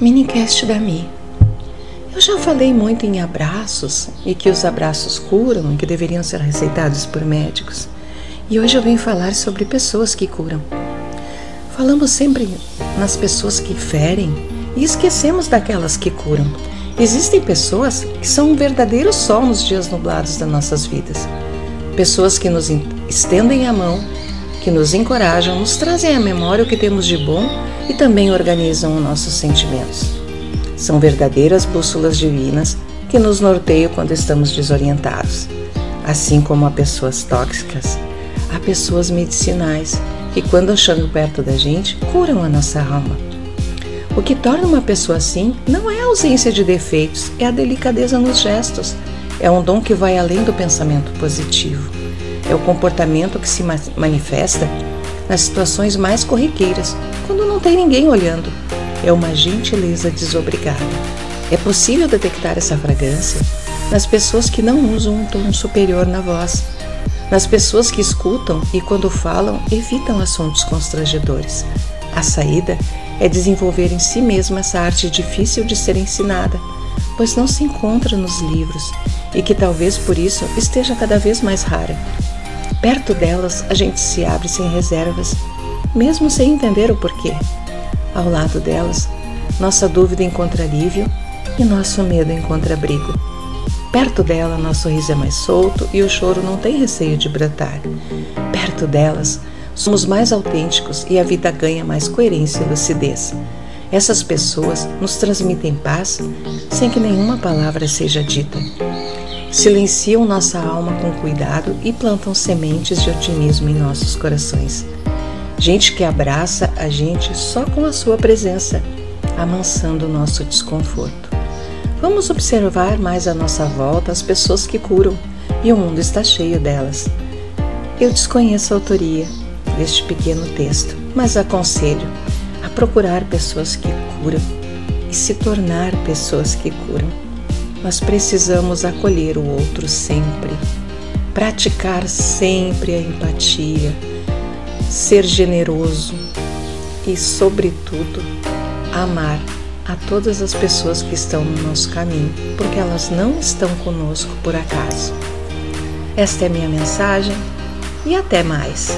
Minicast da Mi. Eu já falei muito em abraços e que os abraços curam e que deveriam ser receitados por médicos. E hoje eu venho falar sobre pessoas que curam. Falamos sempre nas pessoas que ferem e esquecemos daquelas que curam. Existem pessoas que são um verdadeiro sol nos dias nublados das nossas vidas. Pessoas que nos estendem a mão, que nos encorajam, nos trazem à memória o que temos de bom e também organizam os nossos sentimentos. São verdadeiras bússolas divinas que nos norteiam quando estamos desorientados. Assim como há pessoas tóxicas, há pessoas medicinais que, quando chegam perto da gente, curam a nossa alma. O que torna uma pessoa assim não é a ausência de defeitos, é a delicadeza nos gestos. É um dom que vai além do pensamento positivo. É o comportamento que se manifesta nas situações mais corriqueiras, quando não tem ninguém olhando. É uma gentileza desobrigada. É possível detectar essa fragrância nas pessoas que não usam um tom superior na voz, nas pessoas que escutam e, quando falam, evitam assuntos constrangedores. A saída é desenvolver em si mesma essa arte difícil de ser ensinada, pois não se encontra nos livros e que talvez por isso esteja cada vez mais rara. Perto delas, a gente se abre sem reservas, mesmo sem entender o porquê. Ao lado delas, nossa dúvida encontra alívio e nosso medo encontra abrigo. Perto dela, nosso riso é mais solto e o choro não tem receio de brotar. Perto delas, somos mais autênticos e a vida ganha mais coerência e lucidez. Essas pessoas nos transmitem paz sem que nenhuma palavra seja dita silenciam nossa alma com cuidado e plantam sementes de otimismo em nossos corações. Gente que abraça a gente só com a sua presença, amansando o nosso desconforto. Vamos observar mais à nossa volta as pessoas que curam, e o mundo está cheio delas. Eu desconheço a autoria deste pequeno texto, mas aconselho a procurar pessoas que curam e se tornar pessoas que curam nós precisamos acolher o outro sempre, praticar sempre a empatia, ser generoso e, sobretudo, amar a todas as pessoas que estão no nosso caminho, porque elas não estão conosco por acaso. Esta é minha mensagem e até mais.